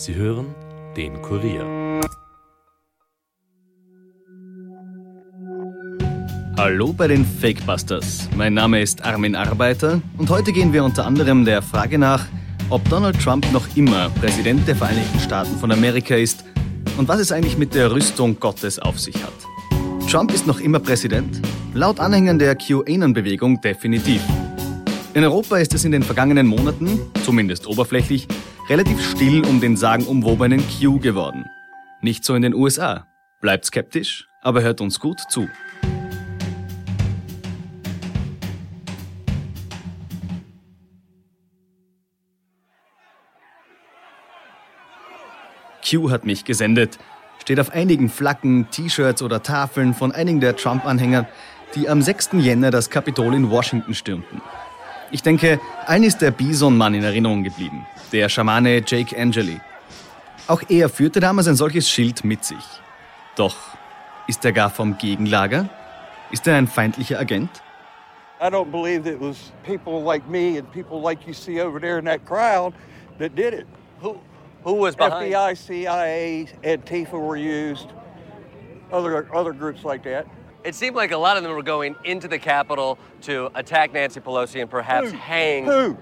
Sie hören den Kurier. Hallo bei den Fakebusters. Mein Name ist Armin Arbeiter und heute gehen wir unter anderem der Frage nach, ob Donald Trump noch immer Präsident der Vereinigten Staaten von Amerika ist und was es eigentlich mit der Rüstung Gottes auf sich hat. Trump ist noch immer Präsident? Laut Anhängern der QAnon-Bewegung definitiv. In Europa ist es in den vergangenen Monaten, zumindest oberflächlich, relativ still um den sagenumwobenen Q geworden. Nicht so in den USA. Bleibt skeptisch, aber hört uns gut zu. Q hat mich gesendet. Steht auf einigen Flaggen, T-Shirts oder Tafeln von einigen der Trump-Anhänger, die am 6. Jänner das Kapitol in Washington stürmten. Ich denke, allen ist der Bison-Mann in Erinnerung geblieben, der Schamane Jake Angeli. Auch er führte damals ein solches Schild mit sich. Doch ist er gar vom Gegenlager? Ist er ein feindlicher Agent? I don't believe it was people like me and people like you see over there in that crowd that did it. Who, who was behind? FBI, CIA, Antifa were used, other, other groups like that. It seemed like a lot of them were going into the Capitol to attack Nancy Pelosi and perhaps Who? hang. Who?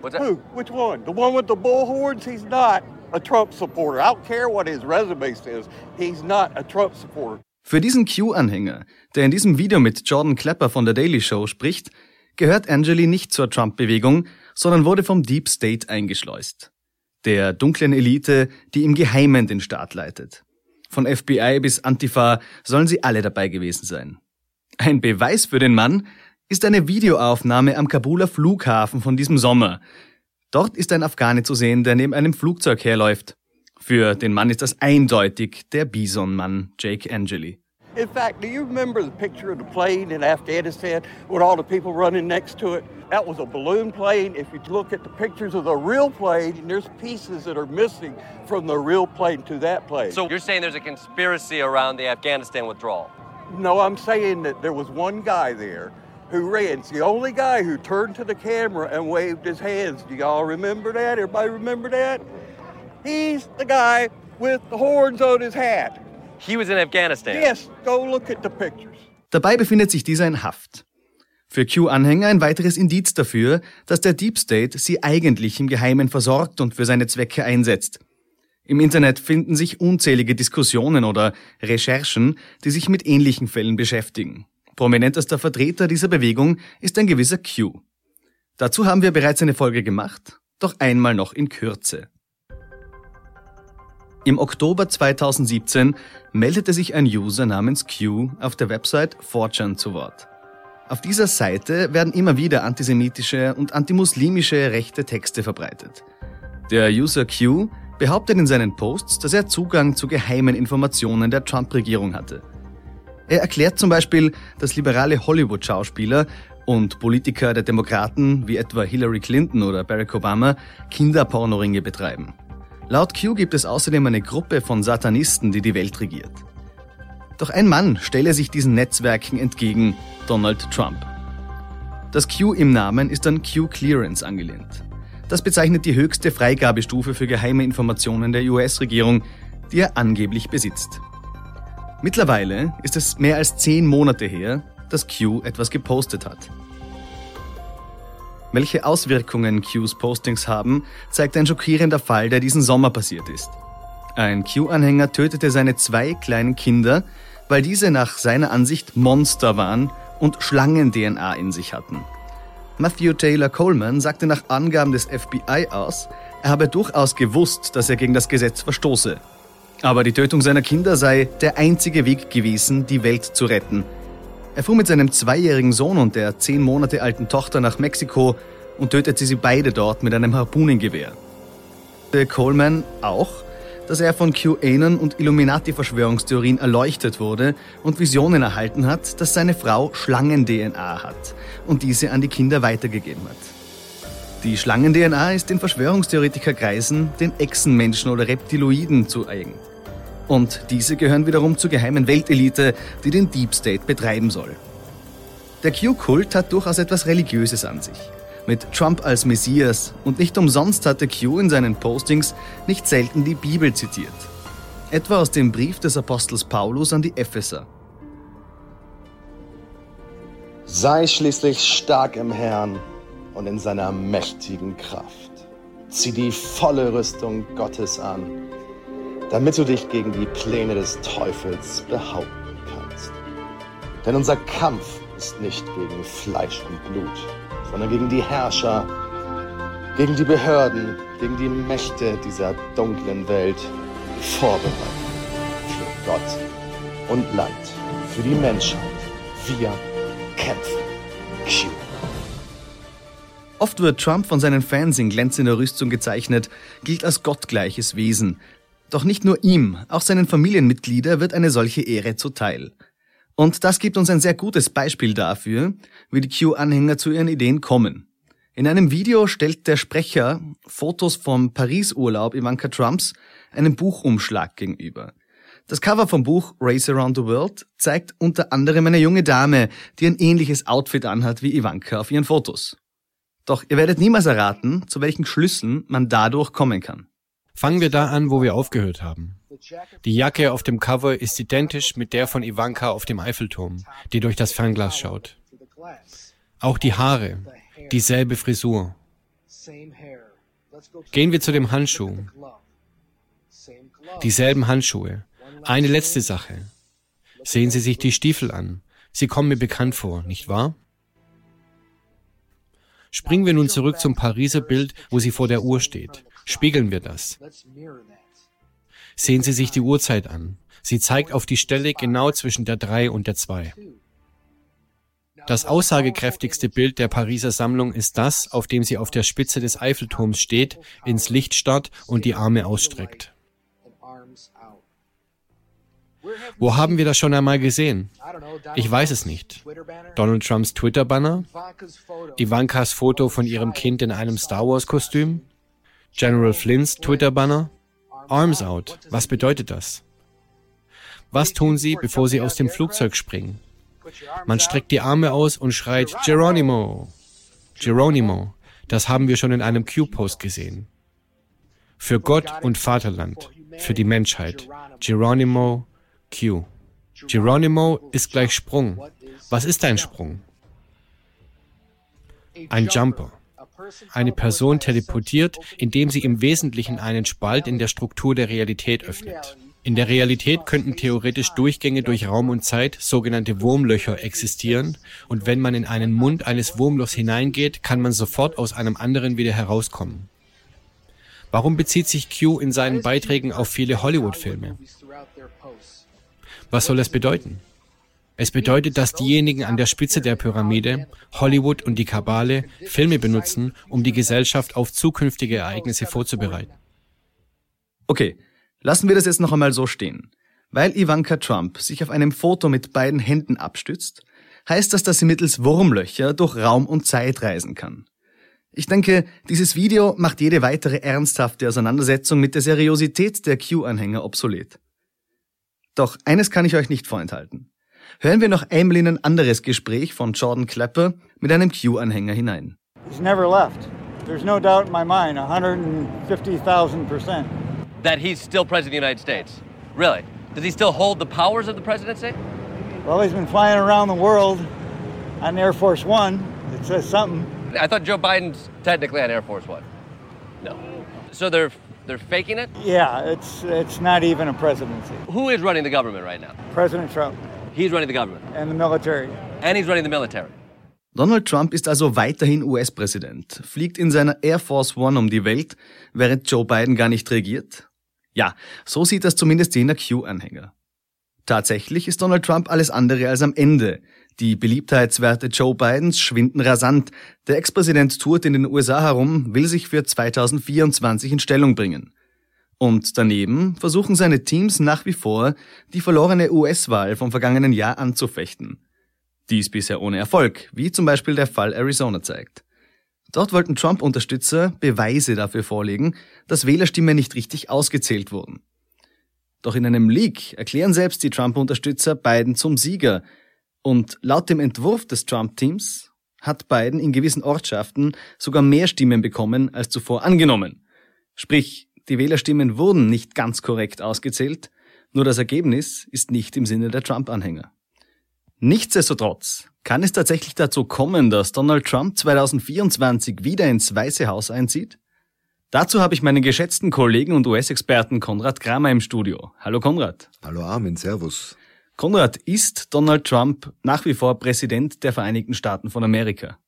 What's that? Who? Which one? The one with the bullhorns? He's not a Trump supporter. I don't care what his resume says. He's not a Trump supporter. Für diesen Q-Anhänger, der in diesem Video mit Jordan Klepper von der Daily Show spricht, gehört Angeli nicht zur Trump-Bewegung, sondern wurde vom Deep State eingeschleust. Der dunklen Elite, die im Geheimen den Staat leitet. Von FBI bis Antifa sollen sie alle dabei gewesen sein. Ein Beweis für den Mann ist eine Videoaufnahme am Kabuler Flughafen von diesem Sommer. Dort ist ein Afghane zu sehen, der neben einem Flugzeug herläuft. Für den Mann ist das eindeutig der Bison-Mann Jake Angeli. In fact, do you remember the picture of the plane in Afghanistan with all the people running next to it? That was a balloon plane. If you look at the pictures of the real plane, there's pieces that are missing from the real plane to that plane. So you're saying there's a conspiracy around the Afghanistan withdrawal? No, I'm saying that there was one guy there who ran. It's the only guy who turned to the camera and waved his hands. Do y'all remember that? Everybody remember that? He's the guy with the horns on his hat. He was in Afghanistan. Yes, go look at the pictures. Dabei befindet sich dieser in Haft. Für Q-Anhänger ein weiteres Indiz dafür, dass der Deep State sie eigentlich im Geheimen versorgt und für seine Zwecke einsetzt. Im Internet finden sich unzählige Diskussionen oder Recherchen, die sich mit ähnlichen Fällen beschäftigen. Prominentester Vertreter dieser Bewegung ist ein gewisser Q. Dazu haben wir bereits eine Folge gemacht, doch einmal noch in Kürze. Im Oktober 2017 meldete sich ein User namens Q auf der Website 4chan zu Wort. Auf dieser Seite werden immer wieder antisemitische und antimuslimische rechte Texte verbreitet. Der User Q behauptet in seinen Posts, dass er Zugang zu geheimen Informationen der Trump-Regierung hatte. Er erklärt zum Beispiel, dass liberale Hollywood-Schauspieler und Politiker der Demokraten wie etwa Hillary Clinton oder Barack Obama Kinderpornoringe betreiben. Laut Q gibt es außerdem eine Gruppe von Satanisten, die die Welt regiert. Doch ein Mann stelle sich diesen Netzwerken entgegen, Donald Trump. Das Q im Namen ist an Q-Clearance angelehnt. Das bezeichnet die höchste Freigabestufe für geheime Informationen der US-Regierung, die er angeblich besitzt. Mittlerweile ist es mehr als zehn Monate her, dass Q etwas gepostet hat. Welche Auswirkungen Qs Postings haben, zeigt ein schockierender Fall, der diesen Sommer passiert ist. Ein Q-Anhänger tötete seine zwei kleinen Kinder, weil diese nach seiner Ansicht Monster waren und Schlangen-DNA in sich hatten. Matthew Taylor Coleman sagte nach Angaben des FBI aus, er habe durchaus gewusst, dass er gegen das Gesetz verstoße. Aber die Tötung seiner Kinder sei der einzige Weg gewesen, die Welt zu retten. Er fuhr mit seinem zweijährigen Sohn und der zehn Monate alten Tochter nach Mexiko und tötete sie beide dort mit einem Harpunengewehr. Coleman auch, dass er von QAnon und Illuminati-Verschwörungstheorien erleuchtet wurde und Visionen erhalten hat, dass seine Frau Schlangen-DNA hat und diese an die Kinder weitergegeben hat. Die Schlangen-DNA ist in Verschwörungstheoretikerkreisen den Echsenmenschen oder Reptiloiden zu eigen. Und diese gehören wiederum zur geheimen Weltelite, die den Deep State betreiben soll. Der Q-Kult hat durchaus etwas Religiöses an sich. mit Trump als Messias und nicht umsonst hatte Q in seinen Postings nicht selten die Bibel zitiert. Etwa aus dem Brief des Apostels Paulus an die Epheser. Sei schließlich stark im Herrn und in seiner mächtigen Kraft. Zieh die volle Rüstung Gottes an, damit du dich gegen die Pläne des Teufels behaupten kannst. Denn unser Kampf ist nicht gegen Fleisch und Blut, sondern gegen die Herrscher, gegen die Behörden, gegen die Mächte dieser dunklen Welt, vorbereitet für Gott und Land, für die Menschheit. Wir kämpfen. Q. Oft wird Trump von seinen Fans in glänzender Rüstung gezeichnet, gilt als gottgleiches Wesen. Doch nicht nur ihm, auch seinen Familienmitgliedern wird eine solche Ehre zuteil. Und das gibt uns ein sehr gutes Beispiel dafür, wie die Q-Anhänger zu ihren Ideen kommen. In einem Video stellt der Sprecher Fotos vom Paris-Urlaub Ivanka Trumps einem Buchumschlag gegenüber. Das Cover vom Buch Race Around the World zeigt unter anderem eine junge Dame, die ein ähnliches Outfit anhat wie Ivanka auf ihren Fotos. Doch ihr werdet niemals erraten, zu welchen Schlüssen man dadurch kommen kann. Fangen wir da an, wo wir aufgehört haben. Die Jacke auf dem Cover ist identisch mit der von Ivanka auf dem Eiffelturm, die durch das Fernglas schaut. Auch die Haare, dieselbe Frisur. Gehen wir zu dem Handschuh. Dieselben Handschuhe. Eine letzte Sache. Sehen Sie sich die Stiefel an. Sie kommen mir bekannt vor, nicht wahr? Springen wir nun zurück zum Pariser Bild, wo sie vor der Uhr steht. Spiegeln wir das. Sehen Sie sich die Uhrzeit an. Sie zeigt auf die Stelle genau zwischen der 3 und der 2. Das aussagekräftigste Bild der Pariser Sammlung ist das, auf dem sie auf der Spitze des Eiffelturms steht, ins Licht starrt und die Arme ausstreckt. Wo haben wir das schon einmal gesehen? Ich weiß es nicht. Donald Trumps Twitter-Banner? Ivankas Foto von ihrem Kind in einem Star Wars-Kostüm? General Flynn's Twitter-Banner? Arms out. Was bedeutet das? Was tun sie, bevor sie aus dem Flugzeug springen? Man streckt die Arme aus und schreit Geronimo. Geronimo. Das haben wir schon in einem Q-Post gesehen. Für Gott und Vaterland. Für die Menschheit. Geronimo Q. Geronimo ist gleich Sprung. Was ist ein Sprung? Ein Jumper. Eine Person teleportiert, indem sie im Wesentlichen einen Spalt in der Struktur der Realität öffnet. In der Realität könnten theoretisch Durchgänge durch Raum und Zeit, sogenannte Wurmlöcher, existieren, und wenn man in einen Mund eines Wurmlochs hineingeht, kann man sofort aus einem anderen wieder herauskommen. Warum bezieht sich Q in seinen Beiträgen auf viele Hollywood-Filme? Was soll es bedeuten? Es bedeutet, dass diejenigen an der Spitze der Pyramide, Hollywood und die Kabale, Filme benutzen, um die Gesellschaft auf zukünftige Ereignisse vorzubereiten. Okay, lassen wir das jetzt noch einmal so stehen. Weil Ivanka Trump sich auf einem Foto mit beiden Händen abstützt, heißt das, dass sie mittels Wurmlöcher durch Raum und Zeit reisen kann. Ich denke, dieses Video macht jede weitere ernsthafte Auseinandersetzung mit der Seriosität der Q-Anhänger obsolet. Doch eines kann ich euch nicht vorenthalten. Hören wir noch einmal in ein anderes Gespräch von Jordan Klepper mit einem Q-Anhänger hinein. He's never left. There's no doubt in my mind, 150,000 percent. That he's still president of the United States. Really? Does he still hold the powers of the presidency? Well, he's been flying around the world on Air Force One. It says something. I thought Joe Biden's technically on Air Force One. No. So they're they're faking it? Yeah, it's it's not even a presidency. Who is running the government right now? President Trump He's running the government. and the military. And he's running the military. Donald Trump ist also weiterhin US-Präsident, fliegt in seiner Air Force One um die Welt, während Joe Biden gar nicht regiert? Ja, so sieht das zumindest jener Q-Anhänger. Tatsächlich ist Donald Trump alles andere als am Ende. Die Beliebtheitswerte Joe Bidens schwinden rasant. Der Ex-Präsident tourt in den USA herum, will sich für 2024 in Stellung bringen. Und daneben versuchen seine Teams nach wie vor, die verlorene US-Wahl vom vergangenen Jahr anzufechten. Dies bisher ohne Erfolg, wie zum Beispiel der Fall Arizona zeigt. Dort wollten Trump-Unterstützer Beweise dafür vorlegen, dass Wählerstimmen nicht richtig ausgezählt wurden. Doch in einem Leak erklären selbst die Trump-Unterstützer Biden zum Sieger. Und laut dem Entwurf des Trump-Teams hat Biden in gewissen Ortschaften sogar mehr Stimmen bekommen als zuvor angenommen. Sprich, die Wählerstimmen wurden nicht ganz korrekt ausgezählt, nur das Ergebnis ist nicht im Sinne der Trump-Anhänger. Nichtsdestotrotz kann es tatsächlich dazu kommen, dass Donald Trump 2024 wieder ins Weiße Haus einzieht? Dazu habe ich meinen geschätzten Kollegen und US-Experten Konrad Kramer im Studio. Hallo Konrad. Hallo Armin, Servus. Konrad, ist Donald Trump nach wie vor Präsident der Vereinigten Staaten von Amerika?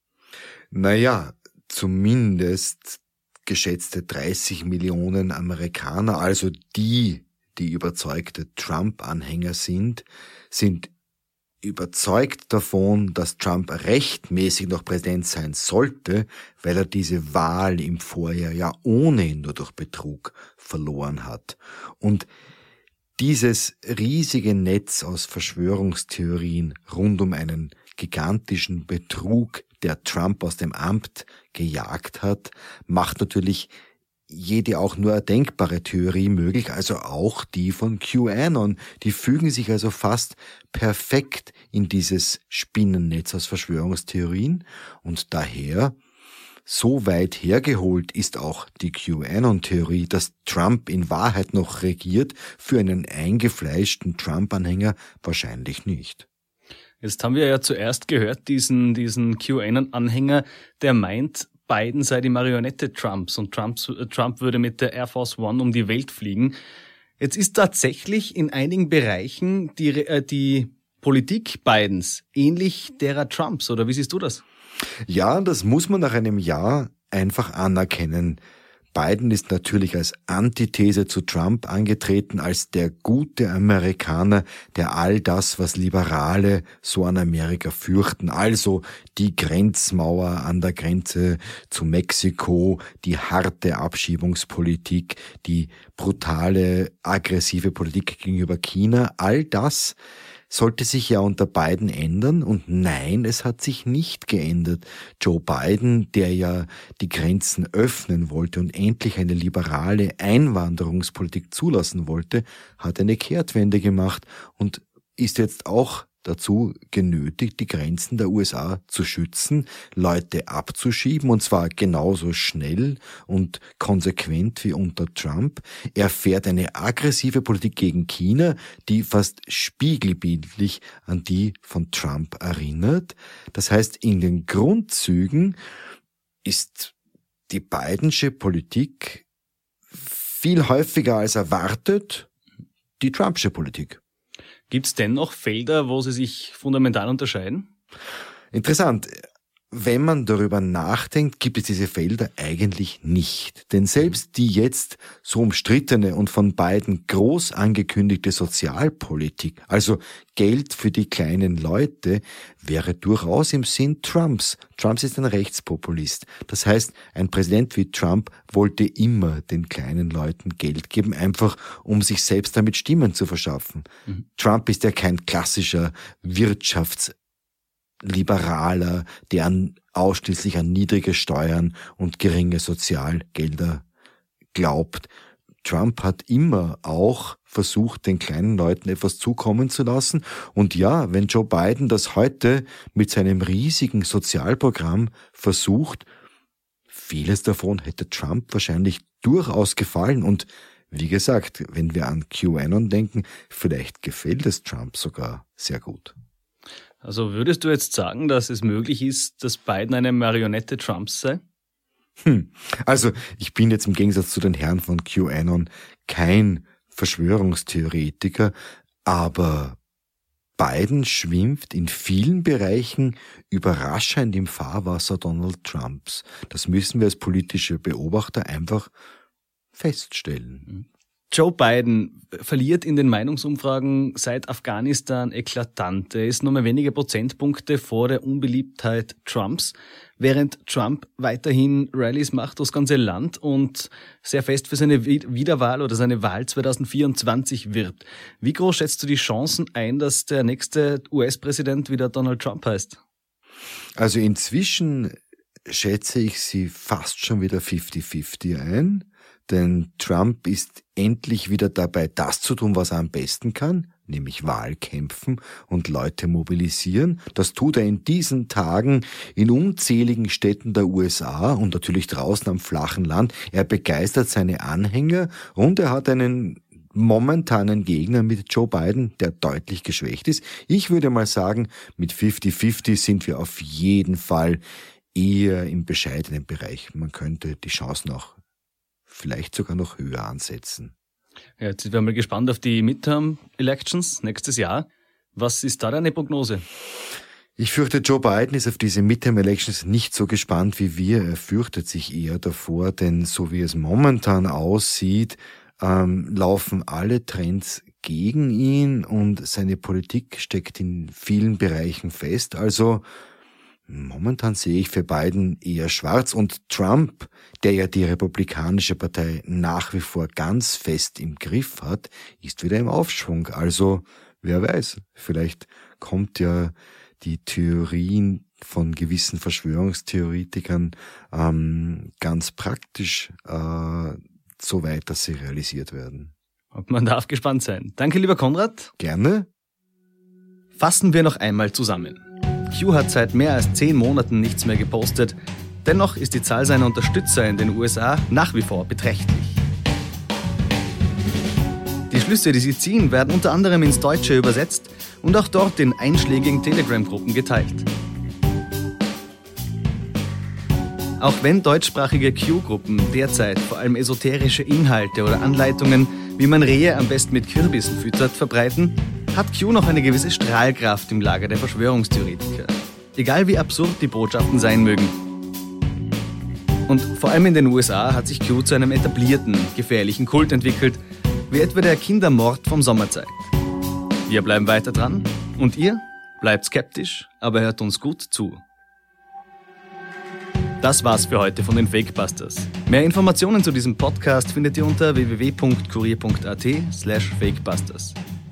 Naja, zumindest geschätzte 30 Millionen Amerikaner, also die, die überzeugte Trump-Anhänger sind, sind überzeugt davon, dass Trump rechtmäßig noch Präsident sein sollte, weil er diese Wahl im Vorjahr ja ohnehin nur durch Betrug verloren hat. Und dieses riesige Netz aus Verschwörungstheorien rund um einen gigantischen Betrug, der Trump aus dem Amt gejagt hat, macht natürlich jede auch nur erdenkbare Theorie möglich, also auch die von QAnon. Die fügen sich also fast perfekt in dieses Spinnennetz aus Verschwörungstheorien und daher so weit hergeholt ist auch die QAnon-Theorie, dass Trump in Wahrheit noch regiert, für einen eingefleischten Trump-Anhänger wahrscheinlich nicht. Jetzt haben wir ja zuerst gehört, diesen, diesen QAnon-Anhänger, der meint, Biden sei die Marionette Trumps und Trump, Trump würde mit der Air Force One um die Welt fliegen. Jetzt ist tatsächlich in einigen Bereichen die, äh, die Politik Bidens ähnlich derer Trumps, oder wie siehst du das? Ja, das muss man nach einem Jahr einfach anerkennen. Biden ist natürlich als Antithese zu Trump angetreten, als der gute Amerikaner, der all das, was Liberale so an Amerika fürchten, also die Grenzmauer an der Grenze zu Mexiko, die harte Abschiebungspolitik, die brutale, aggressive Politik gegenüber China, all das sollte sich ja unter Biden ändern und nein, es hat sich nicht geändert. Joe Biden, der ja die Grenzen öffnen wollte und endlich eine liberale Einwanderungspolitik zulassen wollte, hat eine Kehrtwende gemacht und ist jetzt auch dazu genötigt, die Grenzen der USA zu schützen, Leute abzuschieben, und zwar genauso schnell und konsequent wie unter Trump. Er fährt eine aggressive Politik gegen China, die fast spiegelbildlich an die von Trump erinnert. Das heißt, in den Grundzügen ist die Bidensche Politik viel häufiger als erwartet die Trumpsche Politik. Gibt es dennoch Felder, wo sie sich fundamental unterscheiden? Interessant. Wenn man darüber nachdenkt, gibt es diese Felder eigentlich nicht. Denn selbst die jetzt so umstrittene und von beiden groß angekündigte Sozialpolitik, also Geld für die kleinen Leute, wäre durchaus im Sinn Trumps. Trumps ist ein Rechtspopulist. Das heißt, ein Präsident wie Trump wollte immer den kleinen Leuten Geld geben, einfach um sich selbst damit Stimmen zu verschaffen. Mhm. Trump ist ja kein klassischer Wirtschafts Liberaler, der an, ausschließlich an niedrige Steuern und geringe Sozialgelder glaubt. Trump hat immer auch versucht, den kleinen Leuten etwas zukommen zu lassen. Und ja, wenn Joe Biden das heute mit seinem riesigen Sozialprogramm versucht, vieles davon hätte Trump wahrscheinlich durchaus gefallen. Und wie gesagt, wenn wir an QAnon denken, vielleicht gefällt es Trump sogar sehr gut. Also würdest du jetzt sagen, dass es möglich ist, dass Biden eine Marionette Trumps sei? Hm. Also ich bin jetzt im Gegensatz zu den Herren von QAnon kein Verschwörungstheoretiker, aber Biden schwimmt in vielen Bereichen überraschend im Fahrwasser Donald Trumps. Das müssen wir als politische Beobachter einfach feststellen. Joe Biden verliert in den Meinungsumfragen seit Afghanistan eklatant. Er ist nur mehr wenige Prozentpunkte vor der Unbeliebtheit Trumps, während Trump weiterhin Rallyes macht durchs ganze Land und sehr fest für seine Wiederwahl oder seine Wahl 2024 wirbt. Wie groß schätzt du die Chancen ein, dass der nächste US-Präsident wieder Donald Trump heißt? Also inzwischen schätze ich sie fast schon wieder 50-50 ein. Denn Trump ist endlich wieder dabei, das zu tun, was er am besten kann, nämlich Wahlkämpfen und Leute mobilisieren. Das tut er in diesen Tagen in unzähligen Städten der USA und natürlich draußen am flachen Land. Er begeistert seine Anhänger und er hat einen momentanen Gegner mit Joe Biden, der deutlich geschwächt ist. Ich würde mal sagen, mit 50-50 sind wir auf jeden Fall eher im bescheidenen Bereich. Man könnte die Chancen auch vielleicht sogar noch höher ansetzen. Ja, jetzt sind wir mal gespannt auf die Midterm Elections nächstes Jahr. Was ist da deine Prognose? Ich fürchte, Joe Biden ist auf diese Midterm Elections nicht so gespannt wie wir. Er fürchtet sich eher davor, denn so wie es momentan aussieht, ähm, laufen alle Trends gegen ihn und seine Politik steckt in vielen Bereichen fest. Also momentan sehe ich für Biden eher schwarz und Trump, der ja die Republikanische Partei nach wie vor ganz fest im Griff hat, ist wieder im Aufschwung. Also wer weiß, vielleicht kommt ja die Theorien von gewissen Verschwörungstheoretikern ähm, ganz praktisch äh, so weit, dass sie realisiert werden. man darf gespannt sein. Danke, lieber Konrad. Gerne. Fassen wir noch einmal zusammen. Q hat seit mehr als zehn Monaten nichts mehr gepostet. Dennoch ist die Zahl seiner Unterstützer in den USA nach wie vor beträchtlich. Die Schlüsse, die sie ziehen, werden unter anderem ins Deutsche übersetzt und auch dort in einschlägigen Telegram-Gruppen geteilt. Auch wenn deutschsprachige Q-Gruppen derzeit vor allem esoterische Inhalte oder Anleitungen, wie man Rehe am besten mit Kürbissen füttert, verbreiten, hat Q noch eine gewisse Strahlkraft im Lager der Verschwörungstheoretiker. Egal wie absurd die Botschaften sein mögen. Und vor allem in den USA hat sich Q zu einem etablierten, gefährlichen Kult entwickelt, wie etwa der Kindermord vom Sommer zeigt. Wir bleiben weiter dran und ihr bleibt skeptisch, aber hört uns gut zu. Das war's für heute von den Fakebusters. Mehr Informationen zu diesem Podcast findet ihr unter www.kurier.at slash fakebusters.